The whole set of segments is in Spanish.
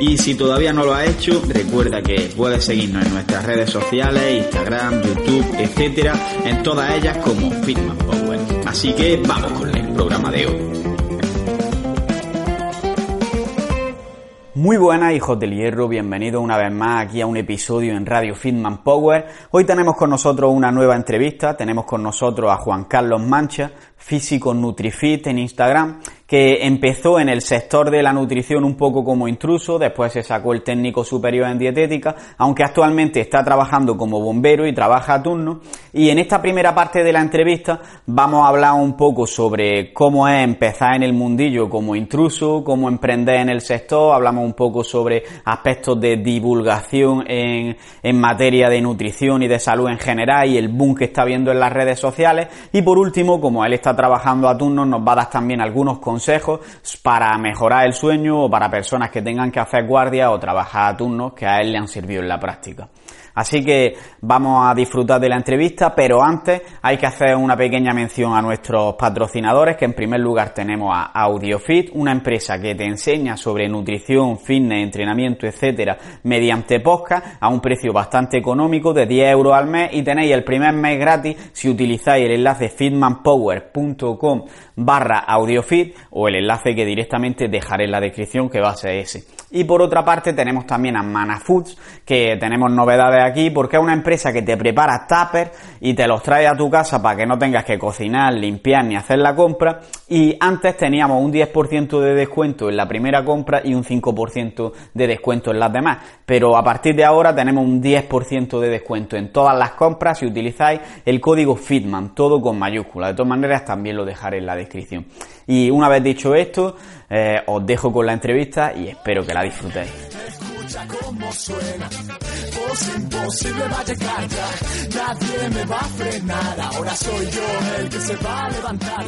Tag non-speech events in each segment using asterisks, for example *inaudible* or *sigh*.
Y si todavía no lo has hecho, recuerda que puedes seguirnos en nuestras redes sociales, Instagram, YouTube, etcétera, en todas ellas como Fitman Power. Así que vamos con el programa de hoy. Muy buenas hijos del hierro, bienvenidos una vez más aquí a un episodio en Radio Fitman Power. Hoy tenemos con nosotros una nueva entrevista, tenemos con nosotros a Juan Carlos Mancha, físico NutriFit en Instagram, que empezó en el sector de la nutrición un poco como intruso, después se sacó el técnico superior en dietética, aunque actualmente está trabajando como bombero y trabaja a turno. Y en esta primera parte de la entrevista vamos a hablar un poco sobre cómo es empezar en el mundillo como intruso, cómo emprender en el sector, hablamos un poco sobre aspectos de divulgación en, en materia de nutrición y de salud en general y el boom que está viendo en las redes sociales. Y por último, como él está trabajando a turnos nos va a dar también algunos consejos para mejorar el sueño o para personas que tengan que hacer guardia o trabajar a turnos que a él le han servido en la práctica. Así que vamos a disfrutar de la entrevista, pero antes hay que hacer una pequeña mención a nuestros patrocinadores, que en primer lugar tenemos a AudioFit, una empresa que te enseña sobre nutrición, fitness, entrenamiento, etcétera, mediante podcast a un precio bastante económico de 10 euros al mes y tenéis el primer mes gratis si utilizáis el enlace fitmanpower.com barra audiofit o el enlace que directamente dejaré en la descripción que va a ser ese. Y por otra parte tenemos también a Mana Foods, que tenemos novedades aquí porque es una empresa que te prepara tuppers y te los trae a tu casa para que no tengas que cocinar, limpiar ni hacer la compra. Y antes teníamos un 10% de descuento en la primera compra y un 5% de descuento en las demás. Pero a partir de ahora tenemos un 10% de descuento en todas las compras si utilizáis el código FITMAN, todo con mayúscula. De todas maneras también lo dejaré en la descripción. Y una vez dicho esto, eh, os dejo con la entrevista y espero que la disfrutéis. Escucha cómo suena, voz imposible va a llegar ya, nadie me va a frenar, ahora soy yo el que se va a levantar.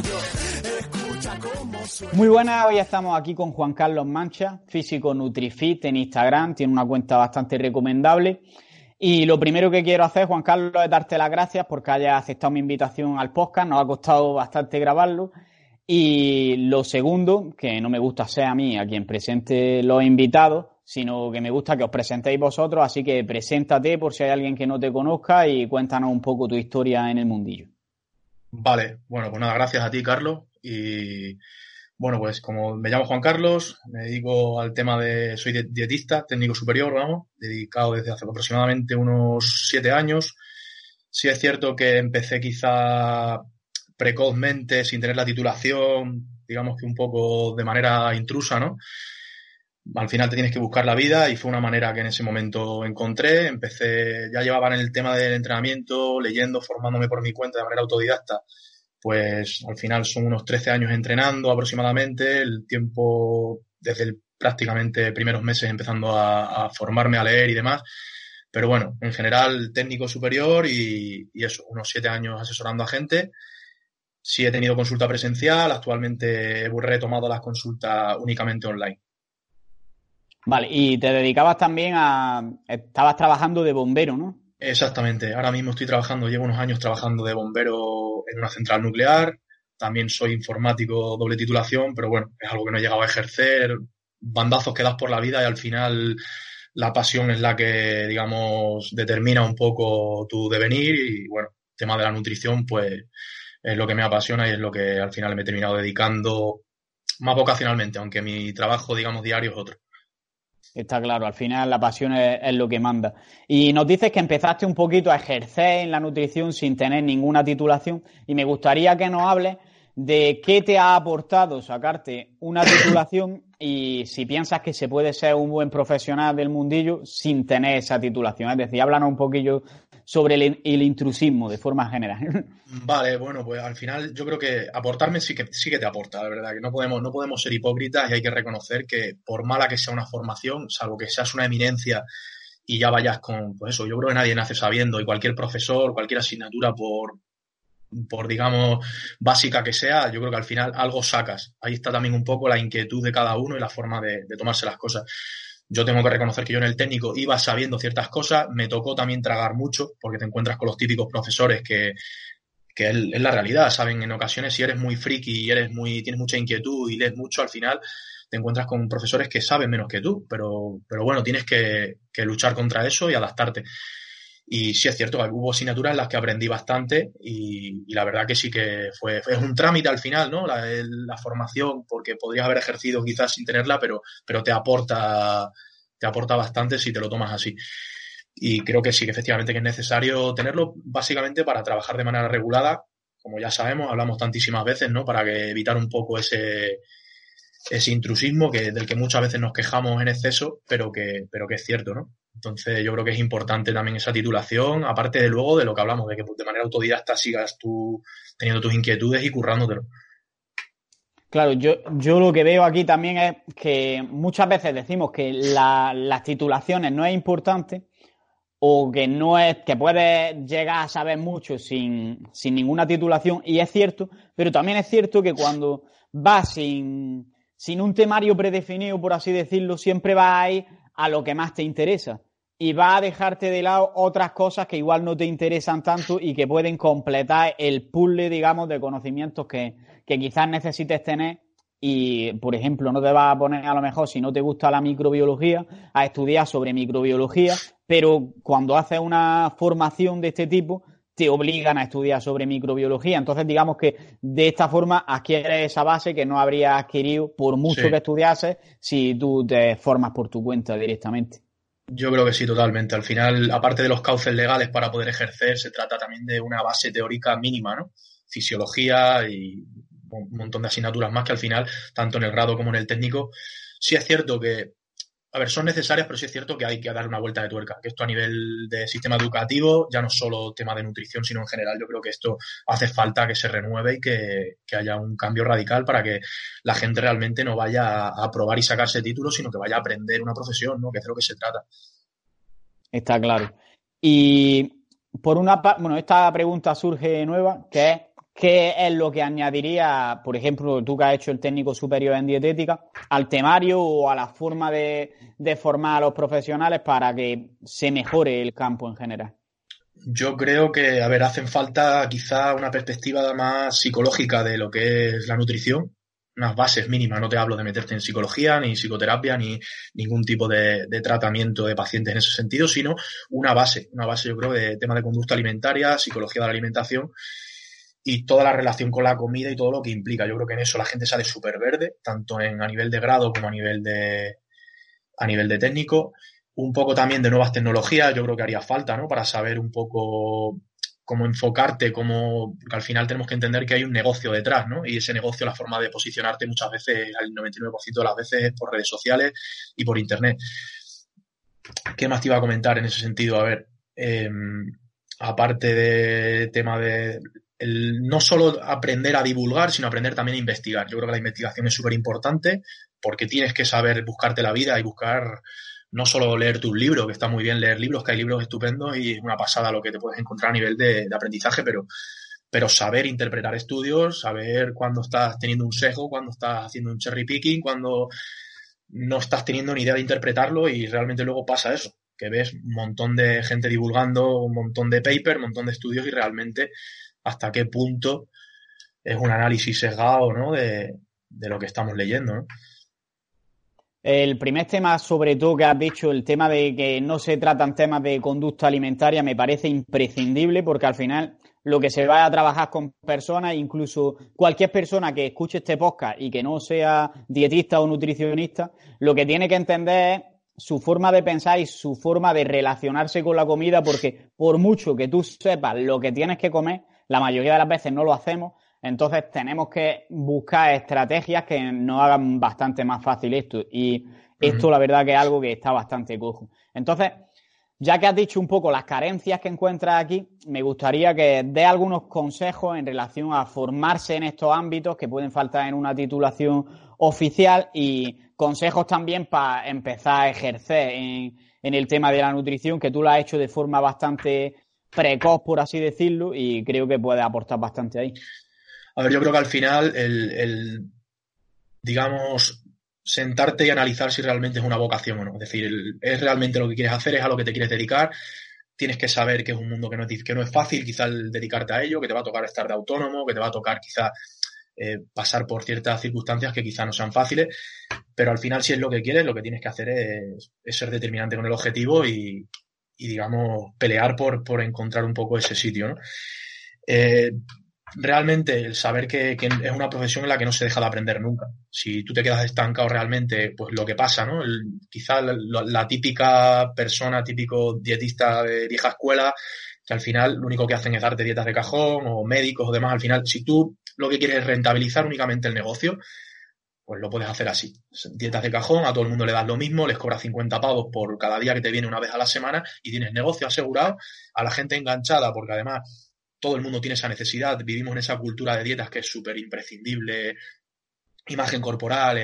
Muy buenas, hoy estamos aquí con Juan Carlos Mancha, físico NutriFit en Instagram, tiene una cuenta bastante recomendable. Y lo primero que quiero hacer, Juan Carlos, es darte las gracias porque hayas aceptado mi invitación al podcast. Nos ha costado bastante grabarlo. Y lo segundo, que no me gusta ser a mí a quien presente los invitados, sino que me gusta que os presentéis vosotros, así que preséntate por si hay alguien que no te conozca y cuéntanos un poco tu historia en el mundillo. Vale, bueno, pues nada, gracias a ti, Carlos. Y bueno, pues como me llamo Juan Carlos, me dedico al tema de, soy dietista, técnico superior, vamos, dedicado desde hace aproximadamente unos siete años. Sí es cierto que empecé quizá precozmente, sin tener la titulación, digamos que un poco de manera intrusa, ¿no? Al final te tienes que buscar la vida y fue una manera que en ese momento encontré. Empecé, ya llevaba en el tema del entrenamiento, leyendo, formándome por mi cuenta de manera autodidacta. Pues al final son unos 13 años entrenando aproximadamente, el tiempo desde el, prácticamente primeros meses empezando a, formarme a leer y demás. Pero bueno, en general técnico superior y, y eso, unos 7 años asesorando a gente Sí he tenido consulta presencial, actualmente he retomado las consultas únicamente online. Vale, y te dedicabas también a... Estabas trabajando de bombero, ¿no? Exactamente, ahora mismo estoy trabajando, llevo unos años trabajando de bombero en una central nuclear, también soy informático doble titulación, pero bueno, es algo que no he llegado a ejercer, bandazos que das por la vida y al final la pasión es la que, digamos, determina un poco tu devenir y bueno, tema de la nutrición, pues es lo que me apasiona y es lo que al final me he terminado dedicando más vocacionalmente, aunque mi trabajo, digamos, diario es otro. Está claro, al final la pasión es, lo que manda. Y nos dices que empezaste un poquito a ejercer en la nutrición sin tener ninguna titulación y me gustaría que nos hables de qué te ha aportado sacarte una *coughs* titulación y si piensas que se puede ser un buen profesional del mundillo sin tener esa titulación. Es decir, háblanos un poquillo sobre el, intrusismo de forma general. *laughs* Vale, bueno, pues al final yo creo que aportarme sí que, sí que te aporta, la verdad, que no podemos, no podemos ser hipócritas y hay que reconocer que por mala que sea una formación, salvo que seas una eminencia y ya vayas con, pues eso, yo creo que nadie nace sabiendo y cualquier profesor, cualquier asignatura por, por digamos, básica que sea, yo creo que al final algo sacas. Ahí está también un poco la inquietud de cada uno y la forma de tomarse las cosas. Yo tengo que reconocer que yo en el técnico iba sabiendo ciertas cosas, me tocó también tragar mucho, porque te encuentras con los típicos profesores que, que es, la realidad, ¿saben? En ocasiones, si eres muy friki y eres muy, tienes mucha inquietud y lees mucho, al final te encuentras con profesores que saben menos que tú, pero, pero bueno, tienes que, que luchar contra eso y adaptarte. Y sí es cierto que hubo asignaturas en las que aprendí bastante y, la verdad que sí que fue, fue, un trámite al final, ¿no? La, formación, porque podrías haber ejercido quizás sin tenerla, pero, pero te aporta, te aporta bastante si te lo tomas así. Y creo que sí, que efectivamente que es necesario tenerlo básicamente para trabajar de manera regulada, como ya sabemos, hablamos tantísimas veces, ¿no? Para que evitar un poco ese, ese intrusismo que, del que muchas veces nos quejamos en exceso, pero que, pero que es cierto, ¿no? Entonces yo creo que es importante también esa titulación, aparte de luego de lo que hablamos, de que de manera autodidacta sigas tú teniendo tus inquietudes y currándotelo. Claro, yo, yo lo que veo aquí también es que muchas veces decimos que la, las titulaciones no es importante, o que no es, que puedes llegar a saber mucho sin, sin ninguna titulación, y es cierto, pero también es cierto que cuando vas sin, sin un temario predefinido, por así decirlo, siempre vas a ir a lo que más te interesa. Y va a dejarte de lado otras cosas que igual no te interesan tanto y que pueden completar el puzzle, digamos, de conocimientos que, que quizás necesites tener y, por ejemplo, no te vas a poner a lo mejor, si no te gusta la microbiología, a estudiar sobre microbiología, pero cuando haces una formación de este tipo, te obligan a estudiar sobre microbiología. Entonces, digamos que de esta forma adquieres esa base que no habrías adquirido por mucho que estudiases si tú te formas por tu cuenta directamente. Yo creo que sí, totalmente. Al final, aparte de los cauces legales para poder ejercer, se trata también de una base teórica mínima, ¿no? Fisiología y un montón de asignaturas más que al final, tanto en el grado como en el técnico, sí es cierto que, a ver, son necesarias, pero sí es cierto que hay que dar una vuelta de tuerca. Que esto a nivel de sistema educativo, ya no solo tema de nutrición, sino en general, yo creo que esto hace falta que se renueve y que, haya un cambio radical para que la gente realmente no vaya a, probar y sacarse títulos, sino que vaya a aprender una profesión, ¿no? Que es de lo que se trata. Está claro. Y por una parte, bueno, esta pregunta surge nueva, que es ¿Qué es lo que añadiría, por ejemplo, tú que has hecho el técnico superior en dietética, al temario o a la forma de, formar a los profesionales para que se mejore el campo en general? Yo creo que, a ver, hacen falta quizá una perspectiva más psicológica de lo que es la nutrición, unas bases mínimas. No te hablo de meterte en psicología, ni psicoterapia, ni ningún tipo de, de, tratamiento de pacientes en ese sentido, sino una base, una base, yo creo, de tema de conducta alimentaria, psicología de la alimentación y toda la relación con la comida y todo lo que implica. Yo creo que en eso la gente sale súper verde, tanto en, a nivel de grado como a nivel de, a nivel de técnico. Un poco también de nuevas tecnologías, yo creo que haría falta, ¿no? Para saber un poco cómo enfocarte, cómo, al final tenemos que entender que hay un negocio detrás, ¿no? Y ese negocio, la forma de posicionarte muchas veces, al 99% de las veces, por redes sociales y por internet. ¿Qué más te iba a comentar en ese sentido? A ver, em, aparte de tema de el no solo aprender a divulgar, sino aprender también a investigar. Yo creo que la investigación es súper importante porque tienes que saber buscarte la vida y buscar no solo leer tus libros, que está muy bien leer libros, que hay libros estupendos y es una pasada lo que te puedes encontrar a nivel de, aprendizaje, pero, pero saber interpretar estudios, saber cuándo estás teniendo un sesgo, cuándo estás haciendo un cherry picking, cuándo no estás teniendo ni idea de interpretarlo y realmente luego pasa eso, que ves un montón de gente divulgando, un montón de paper, un montón de estudios y realmente hasta qué punto es un análisis sesgado ¿no? de, lo que estamos leyendo. ¿no? El primer tema, sobre todo, que has dicho, el tema de que no se tratan temas de conducta alimentaria, me parece imprescindible porque al final lo que se va a trabajar con personas, incluso cualquier persona que escuche este podcast y que no sea dietista o nutricionista, lo que tiene que entender es su forma de pensar y su forma de relacionarse con la comida, porque por mucho que tú sepas lo que tienes que comer, la mayoría de las veces no lo hacemos, entonces tenemos que buscar estrategias que nos hagan bastante más fácil esto. Y esto, la verdad, que es algo que está bastante cojo. Entonces, ya que has dicho un poco las carencias que encuentras aquí, me gustaría que dé algunos consejos en relación a formarse en estos ámbitos que pueden faltar en una titulación oficial y consejos también para empezar a ejercer en, en el tema de la nutrición, que tú lo has hecho de forma bastante precoz, por así decirlo, y creo que puede aportar bastante ahí. A ver, yo creo que al final el, digamos, sentarte y analizar si realmente es una vocación o no. Es decir, es realmente lo que quieres hacer, es a lo que te quieres dedicar. Tienes que saber que es un mundo que no es, que no es fácil, quizás dedicarte a ello, que te va a tocar estar de autónomo, que te va a tocar quizá eh, pasar por ciertas circunstancias que quizá no sean fáciles, pero al final si es lo que quieres, lo que tienes que hacer es, ser determinante con el objetivo y, y digamos, pelear por, por, encontrar un poco ese sitio, ¿no? Eh, realmente el saber que, es una profesión en la que no se deja de aprender nunca. Si tú te quedas estancado realmente, pues lo que pasa, ¿no? quizás la, típica persona, típico dietista de vieja escuela, que al final lo único que hacen es darte dietas de cajón o médicos o demás. Al final, si tú lo que quieres es rentabilizar únicamente el negocio, pues lo puedes hacer así. Dietas de cajón, a todo el mundo le das lo mismo, les cobras 50 pavos por cada día que te viene una vez a la semana y tienes negocio asegurado, a la gente enganchada, porque además todo el mundo tiene esa necesidad, vivimos en esa cultura de dietas que es súper imprescindible, imagen corporal,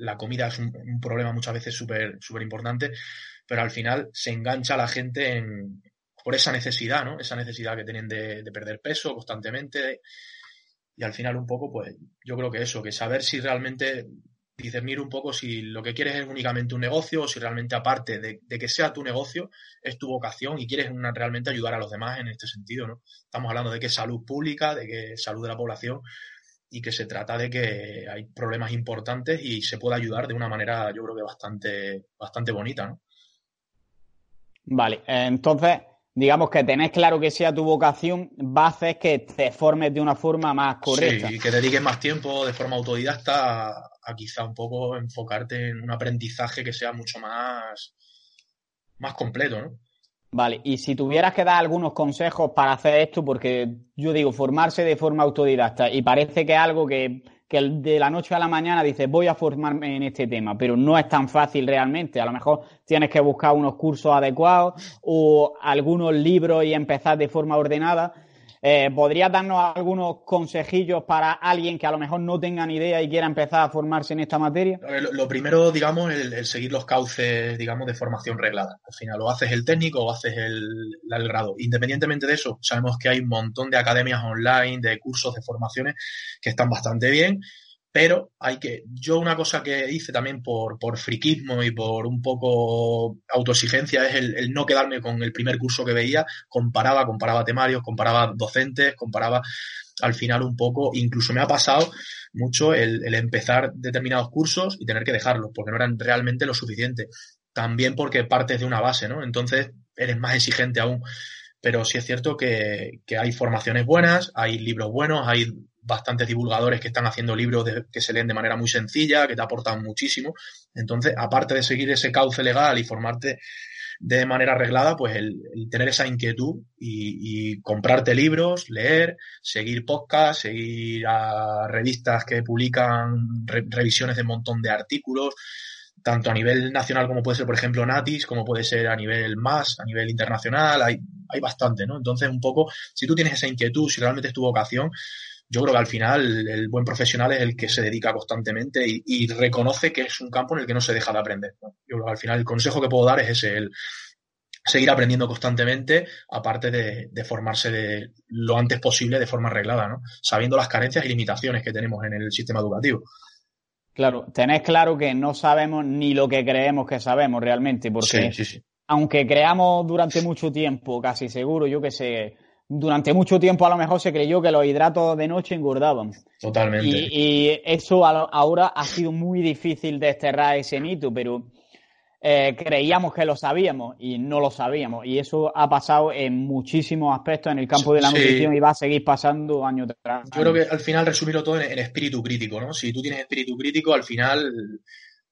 la comida es un, problema muchas veces súper súper importante, pero al final se engancha la gente en, por esa necesidad, ¿no? Esa necesidad que tienen de perder peso constantemente. Y al final un poco, pues yo creo que eso, que saber si realmente discernir un poco si lo que quieres es únicamente un negocio o si realmente aparte de, que sea tu negocio es tu vocación y quieres realmente ayudar a los demás en este sentido, ¿no? Estamos hablando de que salud pública, de que salud de la población y que se trata de que hay problemas importantes y se puede ayudar de una manera yo creo que bastante, bastante bonita, ¿no? Vale, entonces digamos que tenés claro que sea tu vocación, va a hacer que te formes de una forma más correcta. Sí, y que dediques más tiempo de forma autodidacta a, quizá un poco enfocarte en un aprendizaje que sea mucho más, más completo, ¿no? Vale, y si tuvieras que dar algunos consejos para hacer esto, porque yo digo, formarse de forma autodidacta, y parece que es algo que que de la noche a la mañana dices voy a formarme en este tema, pero no es tan fácil realmente. A lo mejor tienes que buscar unos cursos adecuados o algunos libros y empezar de forma ordenada. Eh, ¿Podrías darnos algunos consejillos para alguien que a lo mejor no tenga ni idea y quiera empezar a formarse en esta materia? lo, primero, digamos, el, el, seguir los cauces, digamos, de formación reglada. Al final, o haces el técnico o haces el, el, grado. Independientemente de eso, sabemos que hay un montón de academias online, de cursos, de formaciones que están bastante bien pero hay que, yo una cosa que hice también por, por friquismo y por un poco autoexigencia es el, no quedarme con el primer curso que veía, comparaba, comparaba temarios, comparaba docentes, comparaba al final un poco, incluso me ha pasado mucho el, el empezar determinados cursos y tener que dejarlos porque no eran realmente lo suficiente. También porque partes de una base, ¿no? Entonces eres más exigente aún pero sí es cierto que, que, hay formaciones buenas, hay libros buenos, hay bastantes divulgadores que están haciendo libros que se leen de manera muy sencilla, que te aportan muchísimo. Entonces, aparte de seguir ese cauce legal y formarte de manera arreglada, pues el, tener esa inquietud y, comprarte libros, leer, seguir podcasts, seguir a revistas que publican revisiones de un montón de artículos, tanto a nivel nacional como puede ser, por ejemplo, Natis, como puede ser a nivel más, a nivel internacional, hay, hay bastante, ¿no? Entonces, un poco, si tú tienes esa inquietud, si realmente es tu vocación, yo creo que al final el buen profesional es el que se dedica constantemente y, reconoce que es un campo en el que no se deja de aprender. Yo creo que al final el consejo que puedo dar es ese, el seguir aprendiendo constantemente, aparte de, formarse de, lo antes posible de forma arreglada, ¿no? sabiendo las carencias y limitaciones que tenemos en el sistema educativo. Claro, tenés claro que no sabemos ni lo que creemos que sabemos realmente, porque aunque creamos durante mucho tiempo, casi seguro, yo que sé, durante mucho tiempo a lo mejor se creyó que los hidratos de noche engordaban. Totalmente. Y, eso ahora ha sido muy difícil desterrar ese mito, pero eh, creíamos que lo sabíamos y no lo sabíamos. Y eso ha pasado en muchísimos aspectos en el campo de la nutrición y va a seguir pasando año tras año. Yo creo que al final resumirlo todo en, en espíritu crítico, ¿no? Si tú tienes espíritu crítico, al final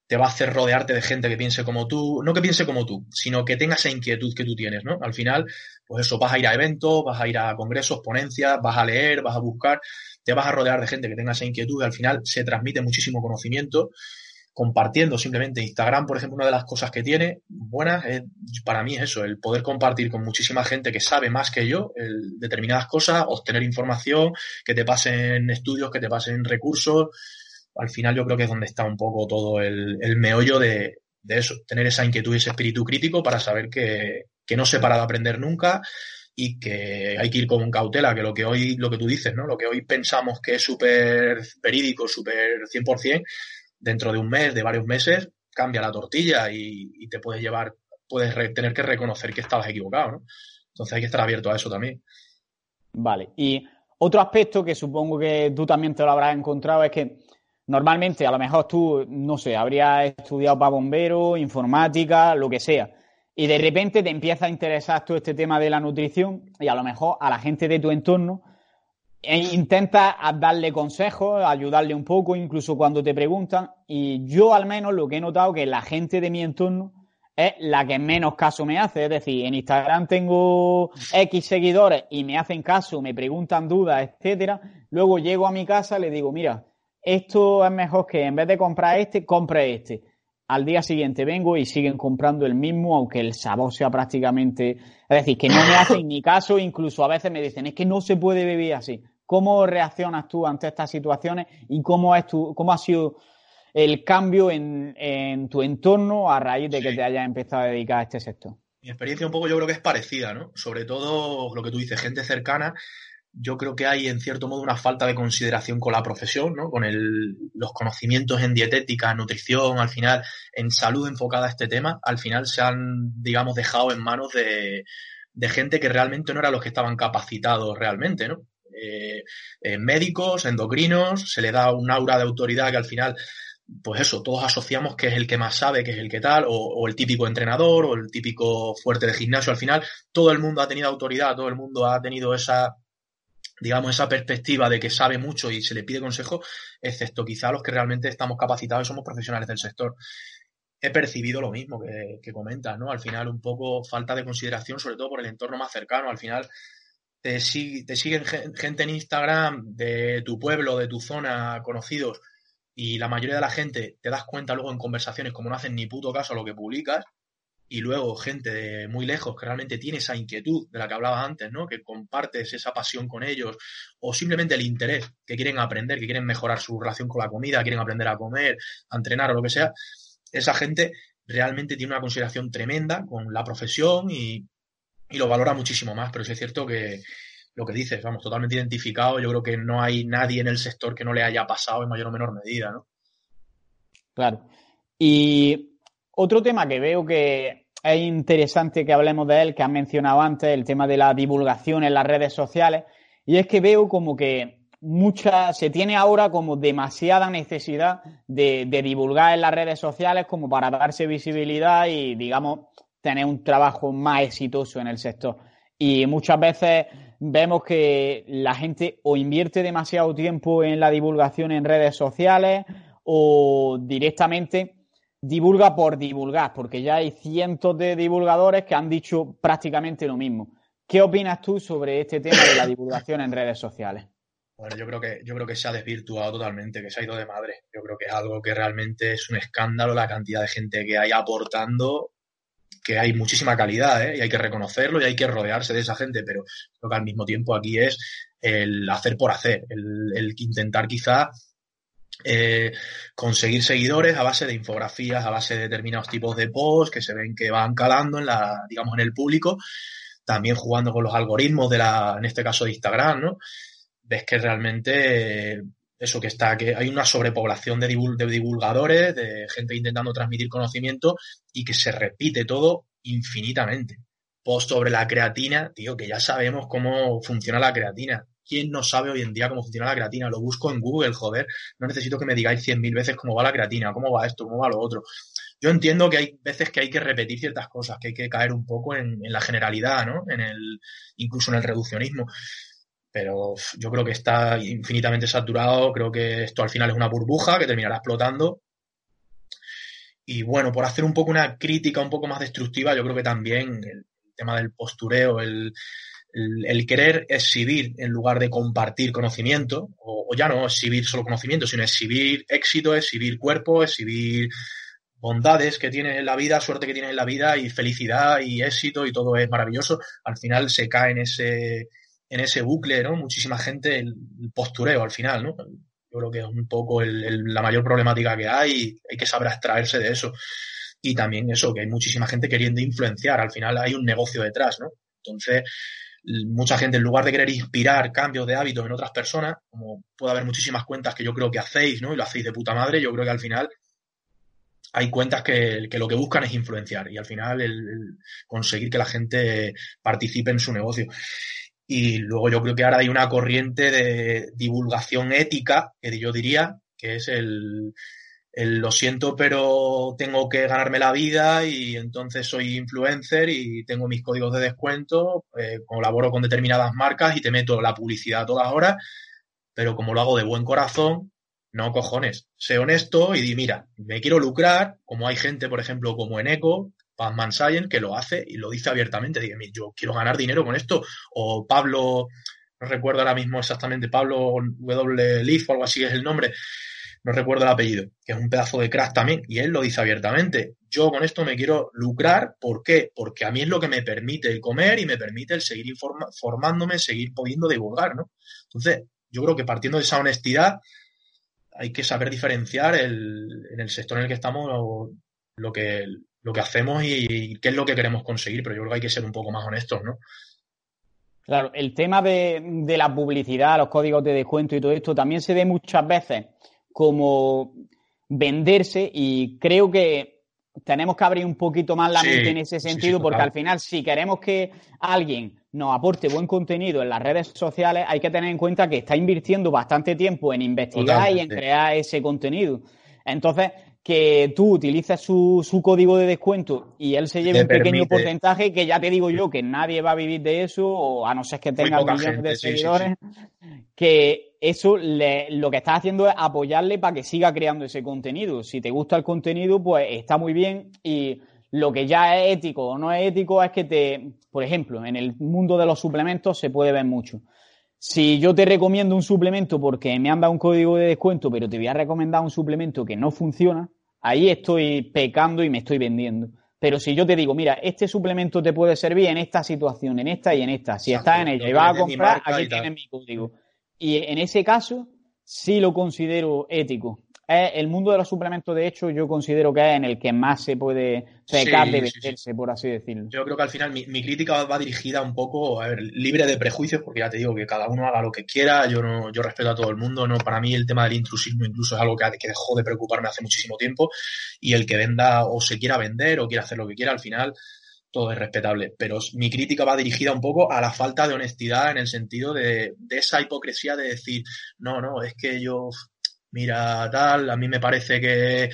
te va a hacer rodearte de gente que piense como tú, no que piense como tú, sino que tenga esa inquietud que tú tienes, ¿no? Al final, pues eso, vas a ir a eventos, vas a ir a congresos, ponencias, vas a leer, vas a buscar, te vas a rodear de gente que tenga esa inquietud y al final se transmite muchísimo conocimiento compartiendo simplemente Instagram, por ejemplo, una de las cosas que tiene buenas es, para mí es eso, el poder compartir con muchísima gente que sabe más que yo determinadas cosas, obtener información, que te pasen estudios, que te pasen recursos, al final yo creo que es donde está un poco todo el, meollo de, de eso, tener esa inquietud y ese espíritu crítico para saber que, que no se para de aprender nunca y que hay que ir con cautela, que lo que hoy, lo que tú dices, ¿no? Lo que hoy pensamos que es súper verídico, súper 100%, dentro de un mes, de varios meses, cambia la tortilla y, te puedes llevar, puedes tener que reconocer que estabas equivocado, ¿no? Entonces hay que estar abierto a eso también. Vale, y otro aspecto que supongo que tú también te lo habrás encontrado es que normalmente a lo mejor tú, no sé, habrías estudiado para bombero, informática, lo que sea y de repente te empieza a interesar todo este tema de la nutrición y a lo mejor a la gente de tu entorno e intentas darle consejos, ayudarle un poco, incluso cuando te preguntan. Y yo al menos lo que he notado que la gente de mi entorno es la que menos caso me hace. Es decir, en Instagram tengo X seguidores y me hacen caso, me preguntan dudas, etcétera. Luego llego a mi casa le digo, mira, esto es mejor que en vez de comprar este, compre este al día siguiente vengo y siguen comprando el mismo, aunque el sabor sea prácticamente. Es decir, que no me hacen ni caso, incluso a veces me dicen, es que no se puede beber así. ¿Cómo reaccionas tú ante estas situaciones y cómo, es tu, cómo ha sido el cambio en, en tu entorno a raíz de que te hayas empezado a dedicar a este sector? Mi experiencia un poco yo creo que es parecida, ¿no? Sobre todo lo que tú dices, gente cercana yo creo que hay en cierto modo una falta de consideración con la profesión, ¿no? Con el, los conocimientos en dietética, nutrición, al final, en salud enfocada a este tema, al final se han, digamos, dejado en manos de, de gente que realmente no eran los que estaban capacitados realmente, ¿no? Eh, eh, médicos, endocrinos, se le da un aura de autoridad que al final, pues eso, todos asociamos que es el que más sabe, que es el que tal, o, el típico entrenador, o el típico fuerte de gimnasio. Al final, todo el mundo ha tenido autoridad, todo el mundo ha tenido esa digamos, esa perspectiva de que sabe mucho y se le pide consejo, excepto quizá los que realmente estamos capacitados y somos profesionales del sector. He percibido lo mismo que, que comentas, ¿no? Al final, un poco falta de consideración, sobre todo por el entorno más cercano. Al final, te, siguen gente en Instagram de tu pueblo, de tu zona, conocidos, y la mayoría de la gente te das cuenta luego en conversaciones como no hacen ni puto caso a lo que publicas, y luego gente de muy lejos que realmente tiene esa inquietud de la que hablabas antes, ¿no? Que compartes esa pasión con ellos o simplemente el interés que quieren aprender, que quieren mejorar su relación con la comida, quieren aprender a comer, a entrenar o lo que sea, esa gente realmente tiene una consideración tremenda con la profesión y, y lo valora muchísimo más, pero sí es cierto que lo que dices, vamos, totalmente identificado, yo creo que no hay nadie en el sector que no le haya pasado en mayor o menor medida, ¿no? Claro. Y otro tema que veo que es interesante que hablemos de él, que has mencionado antes, el tema de la divulgación en las redes sociales, y es que veo como que mucha, se tiene ahora como demasiada necesidad de, de divulgar en las redes sociales como para darse visibilidad y, digamos, tener un trabajo más exitoso en el sector. Y muchas veces vemos que la gente o invierte demasiado tiempo en la divulgación en redes sociales o directamente divulga por divulgar, porque ya hay cientos de divulgadores que han dicho prácticamente lo mismo. ¿Qué opinas tú sobre este tema de la divulgación en redes sociales? Bueno, yo creo que yo creo que se ha desvirtuado totalmente, que se ha ido de madre. Yo creo que es algo que realmente es un escándalo la cantidad de gente que hay aportando, que hay muchísima calidad, ¿eh? y hay que reconocerlo y hay que rodearse de esa gente, pero creo que al mismo tiempo aquí es el hacer por hacer, el, el intentar quizá eh, conseguir seguidores a base de infografías, a base de determinados tipos de posts que se ven que van calando en la, digamos, en el público, también jugando con los algoritmos de la, en este caso de Instagram, ¿no? Ves que realmente eso que está, que hay una sobrepoblación de, de divulgadores, de gente intentando transmitir conocimiento y que se repite todo infinitamente. Post sobre la creatina, tío, que ya sabemos cómo funciona la creatina ¿Quién no sabe hoy en día cómo funciona la creatina? Lo busco en Google, joder. No necesito que me digáis cien mil veces cómo va la creatina, cómo va esto, cómo va lo otro. Yo entiendo que hay veces que hay que repetir ciertas cosas, que hay que caer un poco en, la generalidad, ¿no? En el, incluso en el reduccionismo. Pero yo creo que está infinitamente saturado. Creo que esto al final es una burbuja que terminará explotando. Y bueno, por hacer un poco una crítica un poco más destructiva, yo creo que también el tema del postureo, el, el, querer exhibir en lugar de compartir conocimiento, o, ya no exhibir solo conocimiento, sino exhibir éxito, exhibir cuerpo, exhibir bondades que tienes en la vida, suerte que tienes en la vida y felicidad y éxito y todo es maravilloso, al final se cae en ese, en ese bucle, ¿no? Muchísima gente, el, postureo al final, ¿no? Yo creo que es un poco la mayor problemática que hay y hay que saber abstraerse de eso. y también eso, que hay muchísima gente queriendo influenciar. Al final hay un negocio detrás, ¿no? Entonces, mucha gente, en lugar de querer inspirar cambios de hábitos en otras personas, como puede haber muchísimas cuentas que yo creo que hacéis, ¿no? Y lo hacéis de puta madre, yo creo que al final hay cuentas que, lo que buscan es influenciar y al final el, conseguir que la gente participe en su negocio. Y luego yo creo que ahora hay una corriente de divulgación ética, que yo diría, que es el, lo siento, pero tengo que ganarme la vida y entonces soy influencer y tengo mis códigos de descuento, eh, colaboro con determinadas marcas y te meto la publicidad a todas horas, pero como lo hago de buen corazón, no cojones, sé honesto y di, mira, me quiero lucrar, como hay gente, por ejemplo, como en Eco, Pazman Science, que lo hace y lo dice abiertamente, dice, yo quiero ganar dinero con esto, o Pablo, no recuerdo ahora mismo exactamente, Pablo W. Leaf o algo así es el nombre, no recuerdo el apellido, que es un pedazo de crack también, y él lo dice abiertamente. Yo con esto me quiero lucrar, ¿por qué? Porque a mí es lo que me permite el comer y me permite el seguir formándome, seguir pudiendo divulgar, ¿no? Entonces, yo creo que partiendo de esa honestidad, hay que saber diferenciar el, en el sector en el que estamos lo, que, lo que hacemos y, qué es lo que queremos conseguir, pero yo creo que hay que ser un poco más honestos, ¿no? Claro, el tema de, de la publicidad, los códigos de descuento y todo esto también se ve muchas veces como venderse y creo que tenemos que abrir un poquito más la mente en ese sentido porque al final si queremos que alguien nos aporte buen contenido en las redes sociales hay que tener en cuenta que está invirtiendo bastante tiempo en investigar y en crear ese contenido. Entonces, que tú utilices su, su, código de descuento y él se lleve un pequeño porcentaje, que ya te digo yo que nadie va a vivir de eso, o a no ser que tenga millones de seguidores, que eso lo que estás haciendo es apoyarle para que siga creando ese contenido. Si te gusta el contenido, pues está muy bien y lo que ya es ético o no es ético es que te, por ejemplo, en el mundo de los suplementos se puede ver mucho. Si yo te recomiendo un suplemento porque me han dado un código de descuento, pero te voy a recomendar un suplemento que no funciona, ahí estoy pecando y me estoy vendiendo. Pero si yo te digo, mira, este suplemento te puede servir en esta situación, en esta y en esta, si estás en ella y vas a comprar, aquí tienes mi código. Y en ese caso, sí lo considero ético. El mundo de los suplementos, de hecho, yo considero que es en el que más se puede pecar de venderse, por así decirlo. Yo creo que al final mi, crítica va dirigida un poco, a ver, libre de prejuicios, porque ya te digo que cada uno haga lo que quiera, yo no, yo respeto a todo el mundo, no, para mí el tema del intrusismo incluso es algo que, que dejó de preocuparme hace muchísimo tiempo, y el que venda o se quiera vender o quiera hacer lo que quiera, al final todo es respetable, pero mi crítica va dirigida un poco a la falta de honestidad en el sentido de, esa hipocresía de decir, no, no, es que yo, mira, tal, a mí me parece que,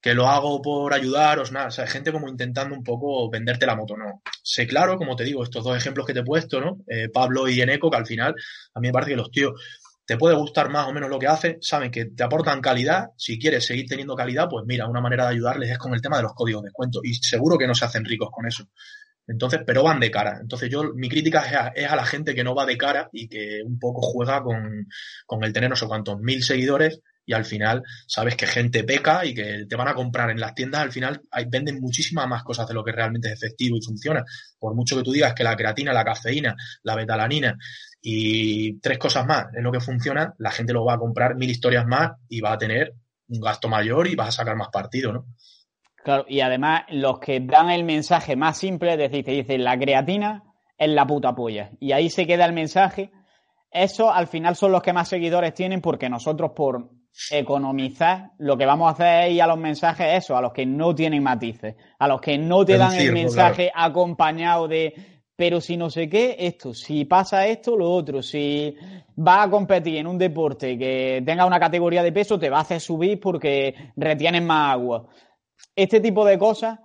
que lo hago por ayudaros, nada, o sea, gente como intentando un poco venderte la moto, no. Sé claro, como te digo, estos dos ejemplos que te he puesto, ¿no? Eh, Pablo y Eneco, que al final a mí me parece que los tíos te puede gustar más o menos lo que hacen, saben que te aportan calidad, si quieres seguir teniendo calidad, pues mira, una manera de ayudarles es con el tema de los códigos de descuento y seguro que no se hacen ricos con eso. Entonces, pero van de cara. Entonces yo, mi crítica es a, la gente que no va de cara y que un poco juega con, con el tener no sé cuántos mil seguidores y al final sabes que gente peca y que te van a comprar en las tiendas, al final venden muchísimas más cosas de lo que realmente es efectivo y funciona. Por mucho que tú digas que la creatina, la cafeína, la betalanina y tres cosas más es lo que funciona, la gente lo va a comprar mil historias más y va a tener un gasto mayor y vas a sacar más partido, ¿no? Claro, y además los que dan el mensaje más simple, es decir, te dicen la creatina es la puta polla. Y ahí se queda el mensaje. Eso al final son los que más seguidores tienen porque nosotros por economizar lo que vamos a hacer es ir a los mensajes eso, a los que no tienen matices, a los que no te dan el mensaje acompañado de pero si no sé qué, esto, si pasa esto, lo otro, si vas a competir en un deporte que tenga una categoría de peso, te va a hacer subir porque retienes más agua. Este tipo de cosas,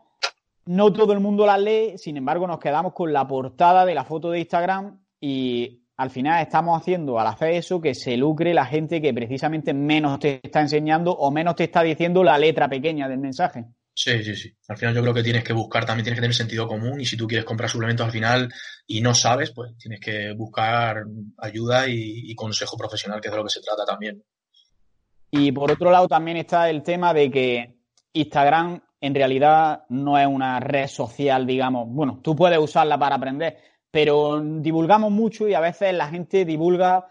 no todo el mundo las lee, sin embargo, nos quedamos con la portada de la foto de Instagram y al final estamos haciendo al hacer eso que se lucre la gente que precisamente menos te está enseñando o menos te está diciendo la letra pequeña del mensaje. Sí, sí, sí. Al final yo creo que tienes que buscar, también tienes que tener sentido común y si tú quieres comprar suplementos al final y no sabes, pues tienes que buscar ayuda y, consejo profesional, que es de lo que se trata también. Y por otro lado también está el tema de que Instagram en realidad no es una red social, digamos, bueno, tú puedes usarla para aprender, pero divulgamos mucho y a veces la gente divulga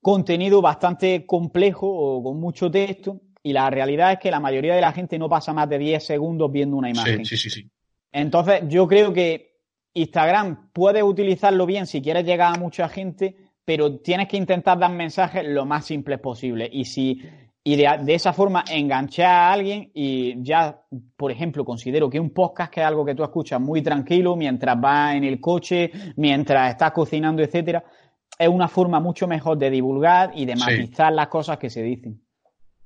contenido bastante complejo o con mucho texto y la realidad es que la mayoría de la gente no pasa más de 10 segundos viendo una imagen. Sí, sí, sí. Entonces, yo creo que Instagram puedes utilizarlo bien si quieres llegar a mucha gente, pero tienes que intentar dar mensajes lo más simples posible. Y si y de, esa forma enganchar a alguien y ya, por ejemplo, considero que un podcast que es algo que tú escuchas muy tranquilo mientras vas en el coche, mientras estás cocinando, etcétera, es una forma mucho mejor de divulgar y de matizar las cosas que se dicen.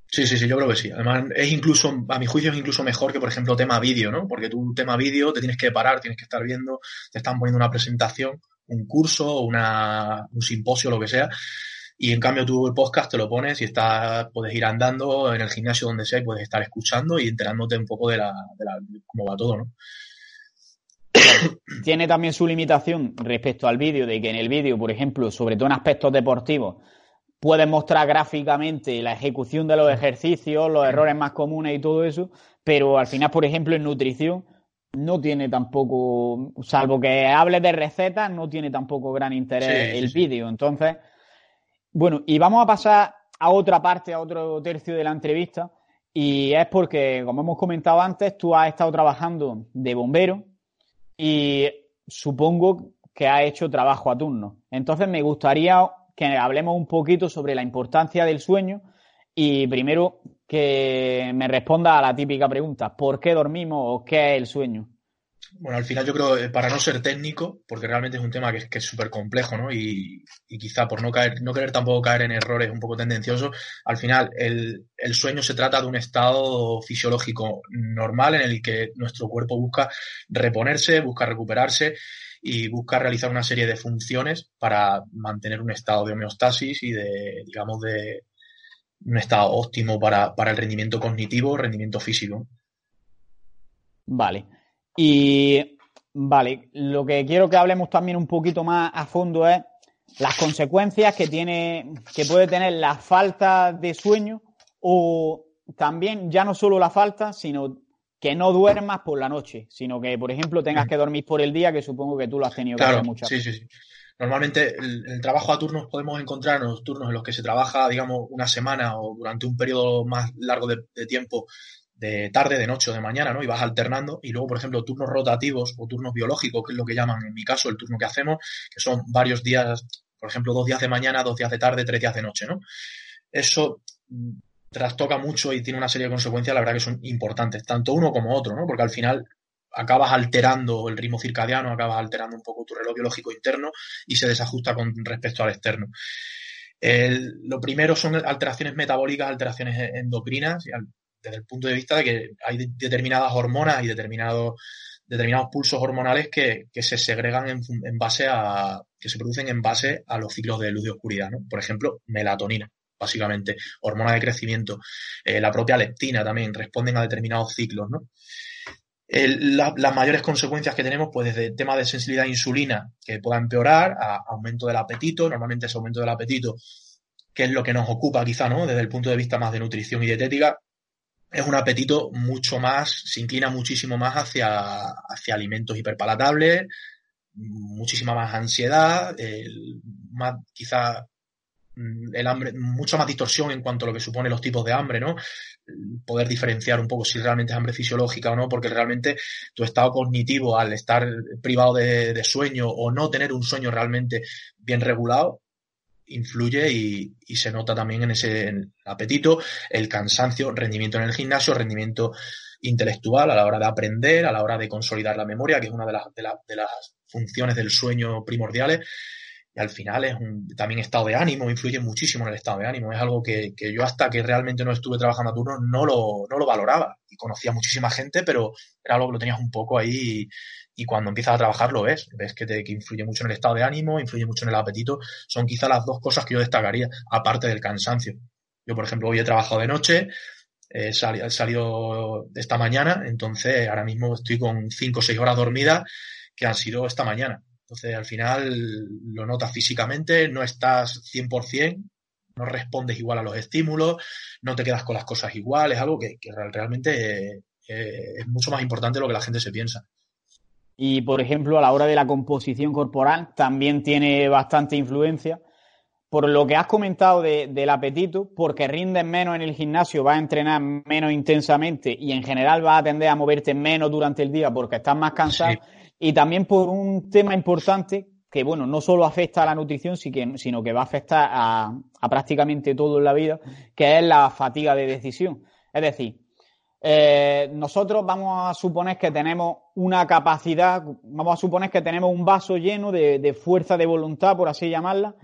Sí, sí, sí, yo creo que sí. Además, es incluso, a mi juicio, es incluso mejor que, por ejemplo, tema vídeo, ¿no? Porque tú, tema vídeo, te tienes que parar, tienes que estar viendo, te están poniendo una presentación, un curso, una, un simposio, lo que sea, y en cambio tú el podcast te lo pones y estás, puedes ir andando en el gimnasio donde sea y puedes estar escuchando y enterándote un poco de, la, de la, cómo va todo, ¿no? *coughs* Tiene también su limitación respecto al vídeo, de que en el vídeo, por ejemplo, sobre todo en aspectos deportivos, puedes mostrar gráficamente la ejecución de los ejercicios, los errores más comunes y todo eso, pero al final, por ejemplo, en nutrición no tiene tampoco, salvo que hable de recetas, no tiene tampoco gran interés el vídeo. Entonces, bueno, y vamos a pasar a otra parte, a otro tercio de la entrevista, y es porque, como hemos comentado antes, tú has estado trabajando de bombero y supongo que has hecho trabajo a turno. Entonces, me gustaría que hablemos un poquito sobre la importancia del sueño y primero que me responda a la típica pregunta, ¿por qué dormimos o qué es el sueño? Bueno, al final yo creo, eh, para no ser técnico, porque realmente es un tema que, es súper complejo, ¿no? Y, quizá por no caer, no querer tampoco caer en errores un poco tendenciosos, al final el, sueño se trata de un estado fisiológico normal en el que nuestro cuerpo busca reponerse, busca recuperarse y busca realizar una serie de funciones para mantener un estado de homeostasis y de, digamos, de un estado óptimo para el rendimiento cognitivo, rendimiento físico. Vale. Y vale, lo que quiero que hablemos también un poquito más a fondo es las consecuencias que tiene, que puede tener la falta de sueño o también ya no solo la falta, sino que no duermas por la noche, sino que, por ejemplo, tengas que dormir por el día, que supongo que tú lo has tenido que hacer muchas veces. Sí, sí, sí. Normalmente el, el, trabajo a turnos podemos encontrar en los turnos en los que se trabaja, digamos, una semana o durante un periodo más largo de, de tiempo de tarde, de noche o de mañana, ¿no? Y vas alternando. Y luego, por ejemplo, turnos rotativos o turnos biológicos, que es lo que llaman en mi caso el turno que hacemos, que son varios días, por ejemplo, dos días de mañana, dos días de tarde, tres días de noche, ¿no? Eso mm, trastoca mucho y tiene una serie de consecuencias, la verdad que son importantes, tanto uno como otro, ¿no? Porque al final acabas alterando el ritmo circadiano, acabas alterando un poco tu reloj biológico interno y se desajusta con respecto al externo. lo primero son alteraciones metabólicas, alteraciones endocrinas, desde el punto de vista de que hay determinadas hormonas y determinados, determinados pulsos hormonales que, se segregan en, base a, que se producen en base a los ciclos de luz y oscuridad, ¿no? Por ejemplo, melatonina, básicamente, hormona de crecimiento, eh, la propia leptina también, responden a determinados ciclos, ¿no? las mayores consecuencias que tenemos, pues desde el tema de sensibilidad a insulina, que pueda empeorar, a aumento del apetito, normalmente ese aumento del apetito, que es lo que nos ocupa quizá, ¿no? Desde el punto de vista más de nutrición y dietética, es un apetito mucho más, se inclina muchísimo más hacia, hacia alimentos hiperpalatables, muchísima más ansiedad, más quizá mm, el hambre, mucha más distorsión en cuanto a lo que supone los tipos de hambre, ¿no? Poder diferenciar un poco si realmente es hambre fisiológica o no, porque realmente tu estado cognitivo al estar privado de, de sueño o no tener un sueño realmente bien regulado, influye y, se nota también en ese apetito, el cansancio, rendimiento en el gimnasio, rendimiento intelectual a la hora de aprender, a la hora de consolidar la memoria, que es una de las, de, las funciones del sueño primordiales. Y al final es un también estado de ánimo, influye muchísimo en el estado de ánimo. Es algo que, que yo hasta que realmente no estuve trabajando a turno no lo, no lo valoraba. Y conocía muchísima gente, pero era algo que lo tenías un poco ahí y cuando empiezas a trabajar lo ves, ves que, te, influye mucho en el estado de ánimo, influye mucho en el apetito, son quizá las dos cosas que yo destacaría, aparte del cansancio. Yo, por ejemplo, hoy he trabajado de noche, he salido esta mañana, entonces ahora mismo estoy con 5 o 6 horas dormidas que han sido esta mañana. Entonces, al final lo notas físicamente, no estás 100%, no respondes igual a los estímulos, no te quedas con las cosas igual, es algo que, realmente eh, es mucho más importante de lo que la gente se piensa. Y, por ejemplo, a la hora de la composición corporal también tiene bastante influencia. por lo que has comentado del apetito, porque rindes menos en el gimnasio, vas a entrenar menos intensamente y en general vas a tender a moverte menos durante el día porque estás más cansado. Y también por un tema importante que, bueno, no solo afecta a la nutrición, sino que va a afectar a, prácticamente todo en la vida, que es la fatiga de decisión. Es decir, eh, nosotros vamos a suponer que tenemos una capacidad, vamos a suponer que tenemos un vaso lleno de fuerza de voluntad, por así llamarla,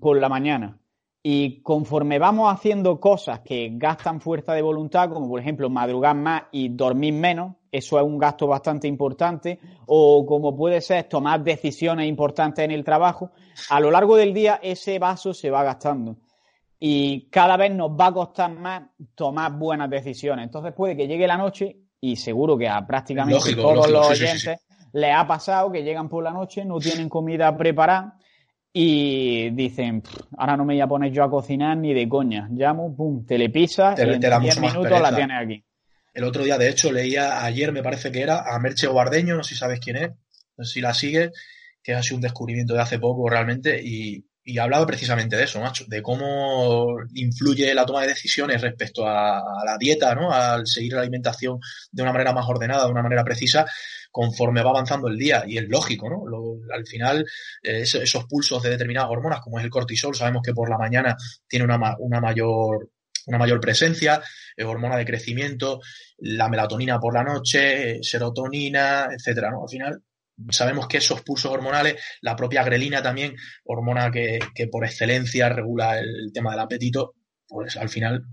por la mañana. Y conforme vamos haciendo cosas que gastan fuerza de voluntad, como por ejemplo madrugar más y dormir menos, eso es un gasto bastante importante, o como puede ser tomar decisiones importantes en el trabajo, a lo largo del día ese vaso se va gastando. Y cada vez nos va a costar más tomar buenas decisiones. Entonces puede que llegue la noche, y seguro que a prácticamente todos los oyentes les ha pasado que llegan por la noche, no tienen comida preparada y dicen, ahora no me voy a poner yo a cocinar ni de coña. Llamo, pum, te le pisas y en 10 minutos la tienes aquí. El otro día, de hecho, leía ayer, me parece que era, a Merche Guardeño, no sé si sabes quién es, no sé si la sigues, que ha sido un descubrimiento de hace poco realmente, y, y ha hablado precisamente de eso, macho, de cómo influye la toma de decisiones respecto a, la dieta, ¿no? Al seguir la alimentación de una manera más ordenada, de una manera precisa, conforme va avanzando el día. Y es lógico, ¿no? al final, eh, esos, pulsos de determinadas hormonas, como es el cortisol, sabemos que por la mañana tiene una, una mayor una mayor presencia, eh, hormona de crecimiento, la melatonina por la noche, serotonina, etcétera, ¿no? Al final sabemos que esos pulsos hormonales, la propia grelina también, hormona que, por excelencia regula el tema del apetito, pues al final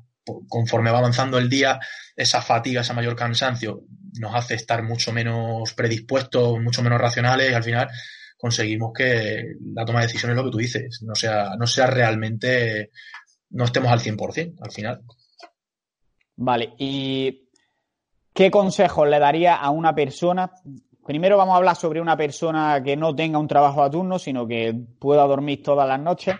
conforme va avanzando el día, esa fatiga, ese mayor cansancio nos hace estar mucho menos predispuestos, mucho menos racionales y al final conseguimos que la toma de decisiones, lo que tú dices, no sea, no sea realmente, no estemos al 100% al final. Vale, ¿y qué consejos le daría a una persona? Primero vamos a hablar sobre una persona que no tenga un trabajo a turno, sino que pueda dormir todas las noches.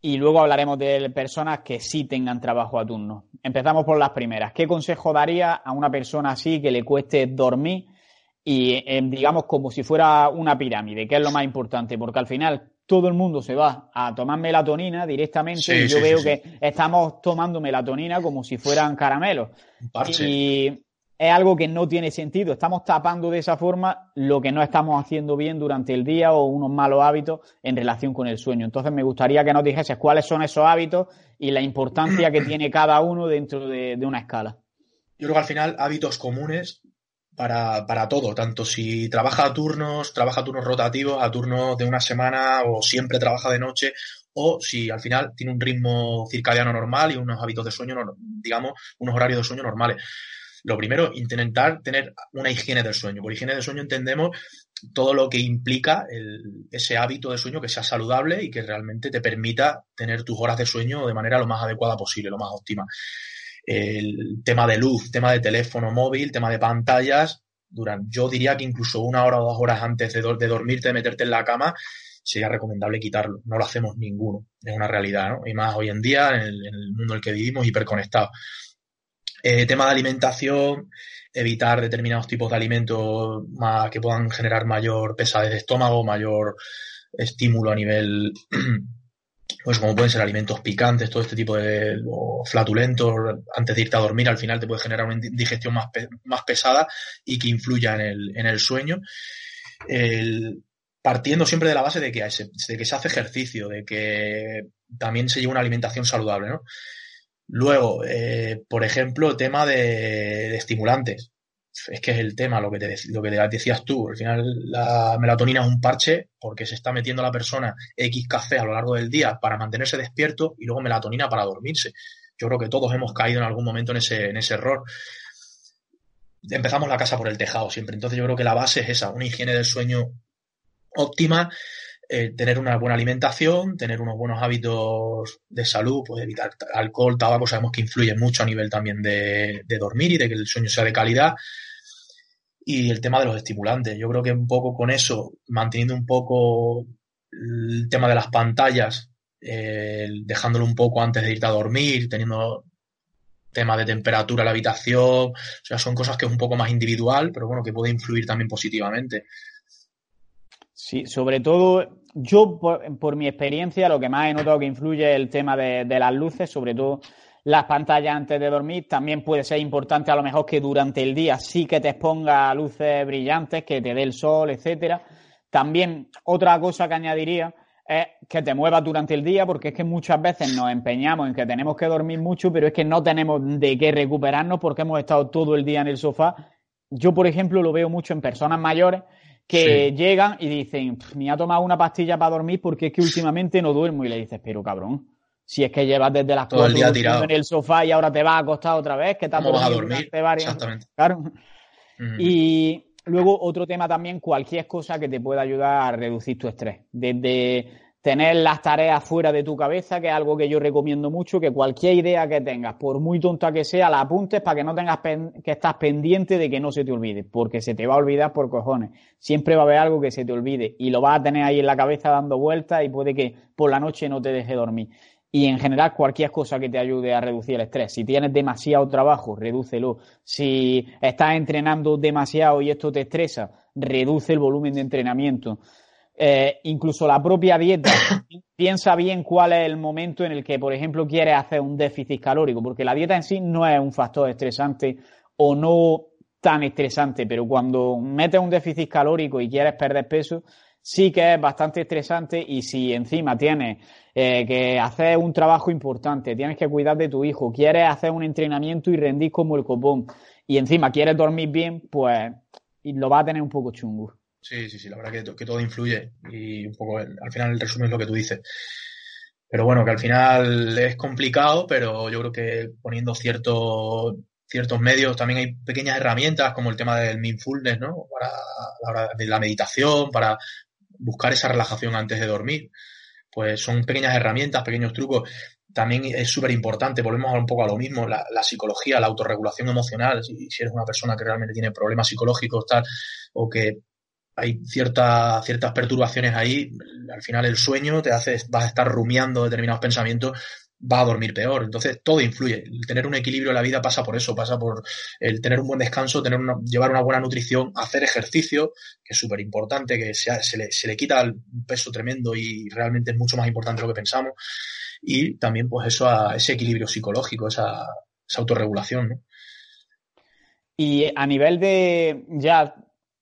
Y luego hablaremos de personas que sí tengan trabajo a turno. Empezamos por las primeras. ¿Qué consejo daría a una persona así que le cueste dormir y eh, digamos como si fuera una pirámide, que es lo más importante? Porque al final todo el mundo se va a tomar melatonina directamente y yo veo que estamos tomando melatonina como si fueran caramelos. Y es algo que no tiene sentido. Estamos tapando de esa forma lo que no estamos haciendo bien durante el día o unos malos hábitos en relación con el sueño. Entonces me gustaría que nos dijeses cuáles son esos hábitos y la importancia que tiene cada uno dentro de, una escala. Yo creo que al final hábitos comunes para, para, todo, tanto si trabaja a turnos, trabaja a turnos rotativos, a turnos de una semana o siempre trabaja de noche, o si al final tiene un ritmo circadiano normal y unos hábitos de sueño, digamos, unos horarios de sueño normales lo primero, intentar tener una higiene del sueño. Por higiene del sueño entendemos todo lo que implica ese hábito de sueño que sea saludable y que realmente te permita tener tus horas de sueño de manera lo más adecuada posible, lo más óptima. El tema de luz, tema de teléfono móvil, tema de pantallas, durante, yo diría que incluso una hora o dos horas antes de, dormirte, de meterte en la cama, sería recomendable quitarlo. No lo hacemos ninguno, es una realidad, ¿no? Y más hoy en día, en el, en el mundo en el que vivimos, hiperconectados. Eh, tema de alimentación, evitar determinados tipos de alimentos que puedan generar mayor pesadez de estómago, mayor estímulo a nivel, *clears throat* pues como pueden ser alimentos picantes, todo este tipo de flatulentos, antes de irte a dormir, al final te puede generar una digestión más, más pesada y que influya en el, en el sueño. partiendo siempre de la base de que, de que se hace ejercicio, de que también se lleva una alimentación saludable, ¿no? Luego, eh, por ejemplo, tema de, estimulantes. Es que es el tema, lo que, te, lo que te decías tú. Al final, la melatonina es un parche porque se está metiendo la persona X café a lo largo del día para mantenerse despierto y luego melatonina para dormirse. Yo creo que todos hemos caído en algún momento en ese, en ese error. Empezamos la casa por el tejado siempre. Entonces, yo creo que la base es esa, una higiene del sueño óptima eh, tener una buena alimentación, tener unos buenos hábitos de salud, pues evitar alcohol, tabaco, sabemos que influye mucho a nivel también de, dormir y de que el sueño sea de calidad. Y el tema de los estimulantes. Yo creo que un poco con eso, manteniendo un poco el tema de las pantallas, eh, dejándolo un poco antes de irte a dormir, teniendo tema de temperatura la habitación, o sea, son cosas que es un poco más individual, pero bueno, que puede influir también positivamente. Sí, sobre todo, yo por, mi experiencia, lo que más he notado que influye es el tema de, las luces, sobre todo las pantallas antes de dormir. También puede ser importante a lo mejor que durante el día sí que te exponga luces brillantes, que te dé el sol, etcétera. También otra cosa que añadiría es que te muevas durante el día, porque es que muchas veces nos empeñamos en que tenemos que dormir mucho, pero es que no tenemos de qué recuperarnos porque hemos estado todo el día en el sofá. Yo, por ejemplo, lo veo mucho en personas mayores que llegan y dicen, me ha tomado una pastilla para dormir porque es que últimamente no duermo. Y le dices, pero cabrón, si es que llevas desde las cuatro en el sofá y ahora te vas a acostar otra vez, que te vas a dormir. Exactamente. Claro. Y luego otro tema también, cualquier cosa que te pueda ayudar a reducir tu estrés. Desde tener las tareas fuera de tu cabeza, que es algo que yo recomiendo mucho, que cualquier idea que tengas, por muy tonta que sea, la apuntes para que no tengas que estás pendiente de que no se te olvide, porque se te va a olvidar por cojones. Siempre va a haber algo que se te olvide y lo vas a tener ahí en la cabeza dando vueltas y puede que por la noche no te deje dormir. Y en general cualquier cosa que te ayude a reducir el estrés. Si tienes demasiado trabajo, redúcelo. Si estás entrenando demasiado y esto te estresa, reduce el volumen de entrenamiento. Eh, incluso la propia dieta, *laughs* piensa bien cuál es el momento en el que, por ejemplo, quieres hacer un déficit calórico, porque la dieta en sí no es un factor estresante o no tan estresante, pero cuando metes un déficit calórico y quieres perder peso, sí que es bastante estresante y si encima tienes eh, que hacer un trabajo importante, tienes que cuidar de tu hijo, quieres hacer un entrenamiento y rendir como el copón y encima quieres dormir bien, pues lo va a tener un poco chungo. Sí, sí, sí, la verdad que, todo influye y un poco al final el resumen es lo que tú dices. Pero bueno, que al final es complicado, pero yo creo que poniendo ciertos ciertos medios también hay pequeñas herramientas como el tema del mindfulness, ¿no? Para la hora de la meditación, para buscar esa relajación antes de dormir. Pues son pequeñas herramientas, pequeños trucos. También es súper importante, volvemos un poco a lo mismo, la, psicología, la autorregulación emocional. Si, si, eres una persona que realmente tiene problemas psicológicos, tal, o que hay cierta, ciertas perturbaciones ahí, al final el sueño te hace, vas a estar rumiando determinados pensamientos, vas a dormir peor. Entonces, todo influye. El tener un equilibrio en la vida pasa por eso, pasa por el tener un buen descanso, tener una, llevar una buena nutrición, hacer ejercicio, que es súper importante, que se, le, se le quita un peso tremendo y realmente es mucho más importante de lo que pensamos. Y también, pues, eso, ese equilibrio psicológico, esa, esa autorregulación, ¿no? Y a nivel de ya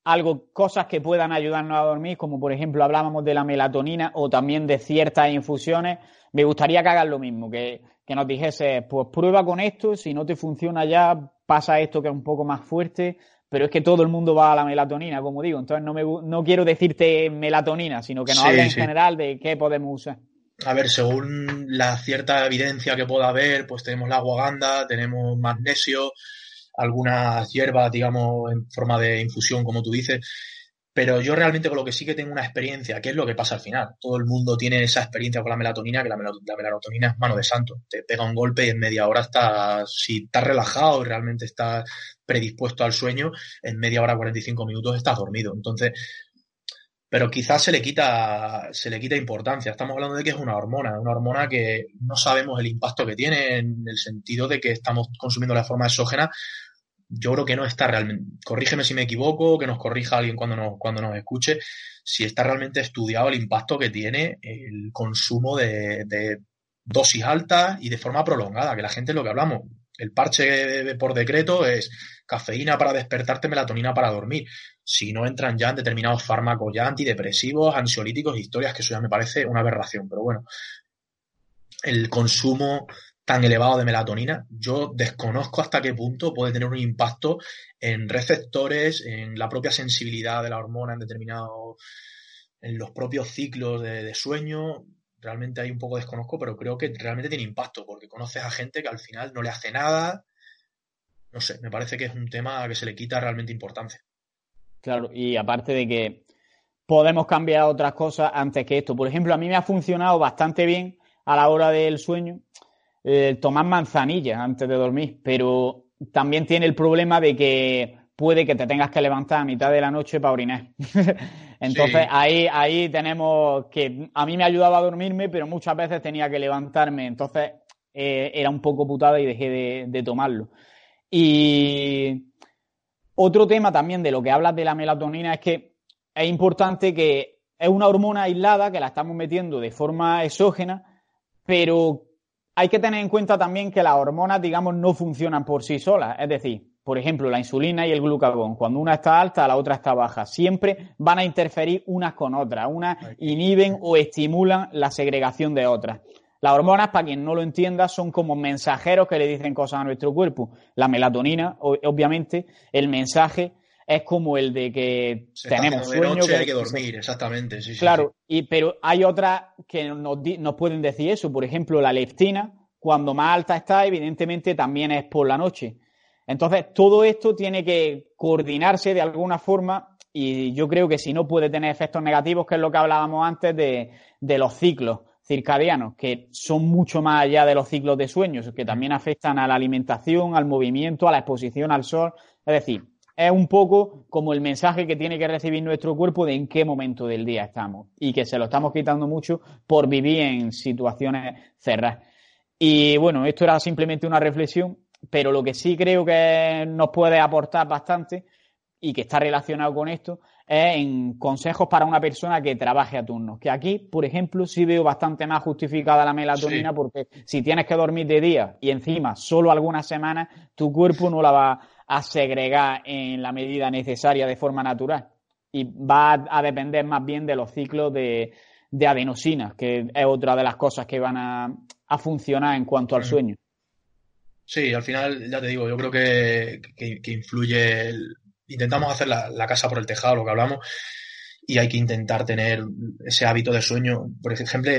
algo, cosas que puedan ayudarnos a dormir, como por ejemplo hablábamos de la melatonina o también de ciertas infusiones, me gustaría que hagas lo mismo, que, nos dijese, pues prueba con esto, si no te funciona ya, pasa esto que es un poco más fuerte, pero es que todo el mundo va a la melatonina, como digo, entonces no, me, no quiero decirte melatonina, sino que nos hable en general de qué podemos usar. A ver, según la cierta evidencia que pueda haber, pues tenemos la aguaganda, tenemos magnesio, algunas hierbas, digamos, en forma de infusión, como tú dices. Pero yo realmente con lo que sí que tengo una experiencia, que es lo que pasa al final. Todo el mundo tiene esa experiencia con la melatonina, que la, melatonina es mano de santo. Te pega un golpe y en media hora estás, si estás relajado y realmente estás predispuesto al sueño, en media hora, 45 minutos estás dormido. Entonces, pero quizás se le quita, se le quita importancia. Estamos hablando de que es una hormona, una hormona que no sabemos el impacto que tiene en el sentido de que estamos consumiendo la forma exógena yo creo que no está realmente, corrígeme si me equivoco, que nos corrija alguien cuando nos, cuando escuche, si está realmente estudiado el impacto que tiene el consumo de, dosis altas y de forma prolongada, que la gente es lo que hablamos. El parche por decreto es cafeína para despertarte, melatonina para dormir. Si no entran ya en determinados fármacos ya antidepresivos, ansiolíticos, historias, que eso ya me parece una aberración. Pero bueno, el consumo tan elevado de melatonina, yo desconozco hasta qué punto puede tener un impacto en receptores, en la propia sensibilidad de la hormona en determinados, en los propios ciclos de, sueño. Realmente hay un poco desconozco, pero creo que realmente tiene impacto, porque conoces a gente que al final no le hace nada. No sé, me parece que es un tema que se le quita realmente importancia. Claro, y aparte de que podemos cambiar otras cosas antes que esto. Por ejemplo, a mí me ha funcionado bastante bien a la hora del sueño eh, tomar manzanilla antes de dormir, pero también tiene el problema de que puede que te tengas que levantar a mitad de la noche para orinar. *laughs* Entonces ahí, ahí tenemos que a mí me ayudaba a dormirme, pero muchas veces tenía que levantarme. Entonces eh, era un poco putada y dejé de, de, tomarlo. Y otro tema también de lo que hablas de la melatonina es que es importante que es una hormona aislada que la estamos metiendo de forma exógena, pero hay que tener en cuenta también que las hormonas, digamos, no funcionan por sí solas. Es decir, por ejemplo, la insulina y el glucagón, cuando una está alta, la otra está baja. Siempre van a interferir unas con otras. Unas inhiben o estimulan la segregación de otras. Las hormonas, para quien no lo entienda, son como mensajeros que le dicen cosas a nuestro cuerpo. La melatonina, obviamente, el mensaje es como el de que tenemos sueño. que hay que dormir, exactamente. claro, Y, pero hay otras que nos, nos pueden decir eso. Por ejemplo, la leptina, cuando más alta está, evidentemente también es por la noche. Entonces, todo esto tiene que coordinarse de alguna forma y yo creo que si no puede tener efectos negativos, que es lo que hablábamos antes de, de los ciclos circadianos, que son mucho más allá de los ciclos de sueños, que también afectan a la alimentación, al movimiento, a la exposición al sol. Es decir, es un poco como el mensaje que tiene que recibir nuestro cuerpo de en qué momento del día estamos y que se lo estamos quitando mucho por vivir en situaciones cerradas. Y bueno, esto era simplemente una reflexión, pero lo que sí creo que nos puede aportar bastante y que está relacionado con esto es en consejos para una persona que trabaje a turnos. Que aquí, por ejemplo, sí veo bastante más justificada la melatonina porque si tienes que dormir de día y encima solo algunas semanas, tu cuerpo no la va a segregar en la medida necesaria de forma natural. Y va a depender más bien de los ciclos de, de adenosina, que es otra de las cosas que van a, funcionar en cuanto al sueño. Sí, al final, ya te digo, yo creo que, influye. intentamos hacer la, la, casa por el tejado, lo que hablamos, y hay que intentar tener ese hábito de sueño. Por ejemplo,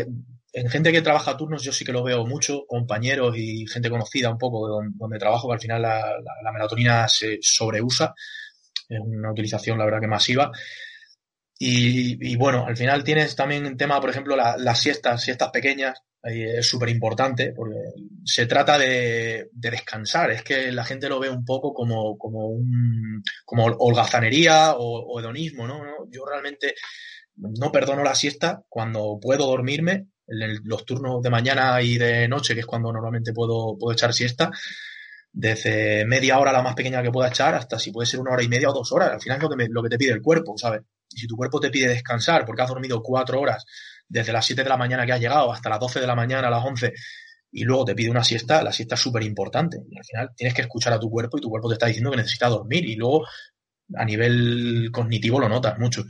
en gente que trabaja turnos yo sí que lo veo mucho, compañeros y gente conocida un poco donde, trabajo, que al final la, melatonina se sobreusa, es una utilización la verdad que masiva. Y, bueno, al final tienes también un tema, por ejemplo, las siestas, siestas pequeñas, es súper importante porque se trata de, descansar. Es que la gente lo ve un poco como, como, un, como holgazanería o, hedonismo, ¿no? Yo realmente no perdono la siesta cuando puedo dormirme en los turnos de mañana y de noche, que es cuando normalmente puedo, puedo echar siesta, desde media hora la más pequeña que pueda echar hasta si puede ser una hora y media o dos horas. Al final es lo que, lo que te pide el cuerpo, ¿sabes? Y si tu cuerpo te pide descansar porque has dormido cuatro horas desde las siete de la mañana que has llegado hasta las doce de la mañana, a las once, y luego te pide una siesta, la siesta es súper importante. Al final tienes que escuchar a tu cuerpo y tu cuerpo te está diciendo que necesita dormir y luego a nivel cognitivo lo notas mucho.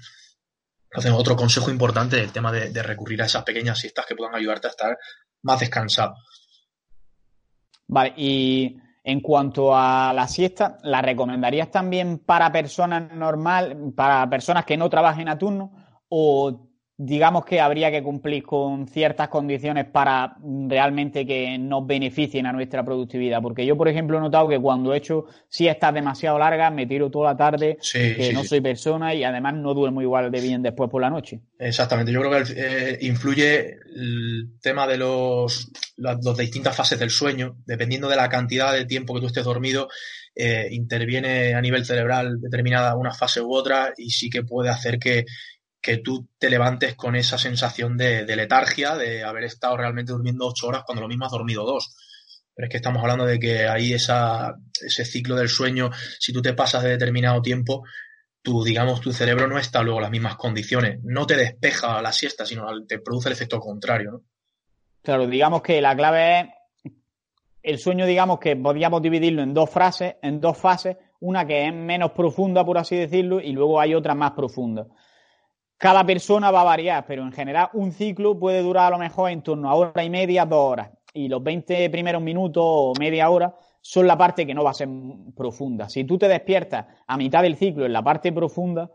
Entonces, otro consejo importante el tema de, recurrir a esas pequeñas siestas que puedan ayudarte a estar más descansado. Vale, y en cuanto a la siesta, ¿la recomendarías también para personas normal, para personas que no trabajen a turno? ¿O digamos que habría que cumplir con ciertas condiciones para realmente que nos beneficien a nuestra productividad. Porque yo, por ejemplo, he notado que cuando he hecho siestas demasiado largas, me tiro toda la tarde, que no soy persona y además no duermo igual de bien después por la noche. Exactamente, yo creo que eh, influye el tema de los, las, distintas fases del sueño, dependiendo de la cantidad de tiempo que tú estés dormido, eh, interviene a nivel cerebral determinada una fase u otra y sí que puede hacer que que tú te levantes con esa sensación de, letargia, de haber estado realmente durmiendo ocho horas cuando lo mismo has dormido dos. Pero es que estamos hablando de que ahí ese ciclo del sueño, si tú te pasas de determinado tiempo, tu, digamos, tu cerebro no está luego en las mismas condiciones. No te despeja la siesta, sino te produce el efecto contrario, ¿no? Claro, digamos que la clave es el sueño, digamos que podríamos dividirlo en dos frases, en dos fases, una que es menos profunda, por así decirlo, y luego hay otra más profunda. Cada persona va a variar, pero en general un ciclo puede durar a lo mejor en torno a hora y media, dos horas. Y los 20 primeros minutos o media hora son la parte que no va a ser profunda. Si tú te despiertas a mitad del ciclo en la parte profunda,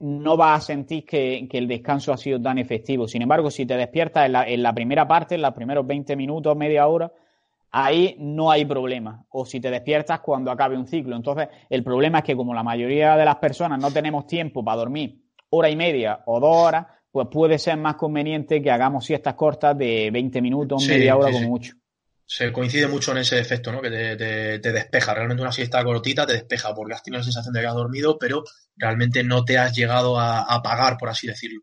no vas a sentir que, el descanso ha sido tan efectivo. Sin embargo, si te despiertas en la, en la primera parte, en los primeros 20 minutos, media hora, ahí no hay problema. O si te despiertas cuando acabe un ciclo. Entonces, el problema es que como la mayoría de las personas no tenemos tiempo para dormir hora y media o dos horas, pues puede ser más conveniente que hagamos siestas cortas de 20 minutos, media hora como mucho. Se coincide mucho en ese efecto, ¿no? Que te, despeja. Realmente una siesta cortita te despeja porque has tenido la sensación de que has dormido, pero realmente no te has llegado a apagar, por así decirlo.